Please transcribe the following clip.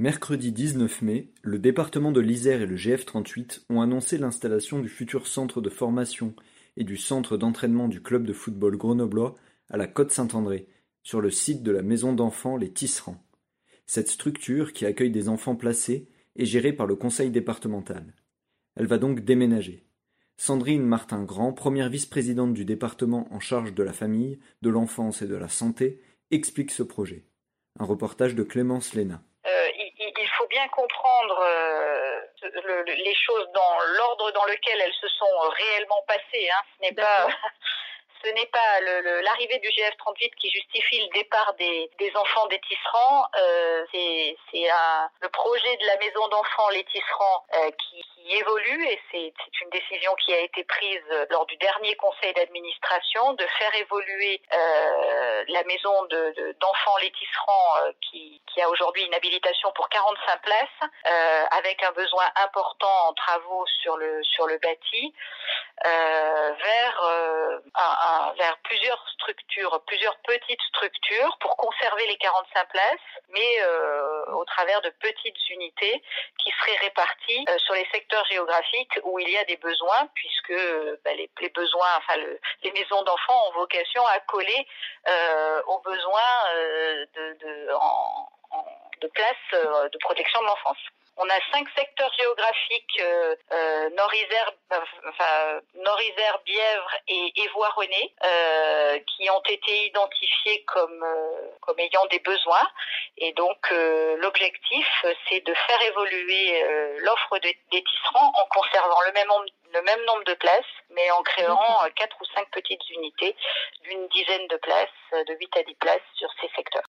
Mercredi 19 mai, le département de l'Isère et le GF38 ont annoncé l'installation du futur centre de formation et du centre d'entraînement du club de football grenoblois à la Côte-Saint-André, sur le site de la maison d'enfants Les Tisserands. Cette structure, qui accueille des enfants placés, est gérée par le conseil départemental. Elle va donc déménager. Sandrine Martin-Grand, première vice-présidente du département en charge de la famille, de l'enfance et de la santé, explique ce projet. Un reportage de Clémence Léna. Euh, comprendre euh, les choses dans l'ordre dans lequel elles se sont réellement passées. Hein. Ce n'est pas ce n'est pas l'arrivée du GF38 qui justifie le départ des, enfants des tisserands. Euh, c'est le projet de la maison d'enfants Les Tisserands euh, qui, évolue et c'est une décision qui a été prise lors du dernier conseil d'administration de faire évoluer euh, la maison d'enfants Les Tisserands qui, qui, a aujourd'hui une habilitation pour 45 places avec un besoin important en travaux sur le, sur le bâti vers un vers plusieurs structures, plusieurs petites structures pour conserver les 45 places, mais euh, au travers de petites unités qui seraient réparties euh, sur les secteurs géographiques où il y a des besoins, puisque bah, les, besoins, enfin les maisons d'enfants ont vocation à coller euh, aux besoins de, de, de places de protection de l'enfance. On a cinq secteurs géographiques euh, euh, Nord-Isère, enfin, Nord-Isère, Bièvre et Évoix-René euh, qui ont été identifiés comme comme ayant des besoins. Et donc l'objectif, c'est de faire évoluer l'offre des tisserands en conservant le même nombre le même nombre de places, mais en créant quatre ou cinq petites unités d'une dizaine de places, de 8 à 10 places sur ces secteurs.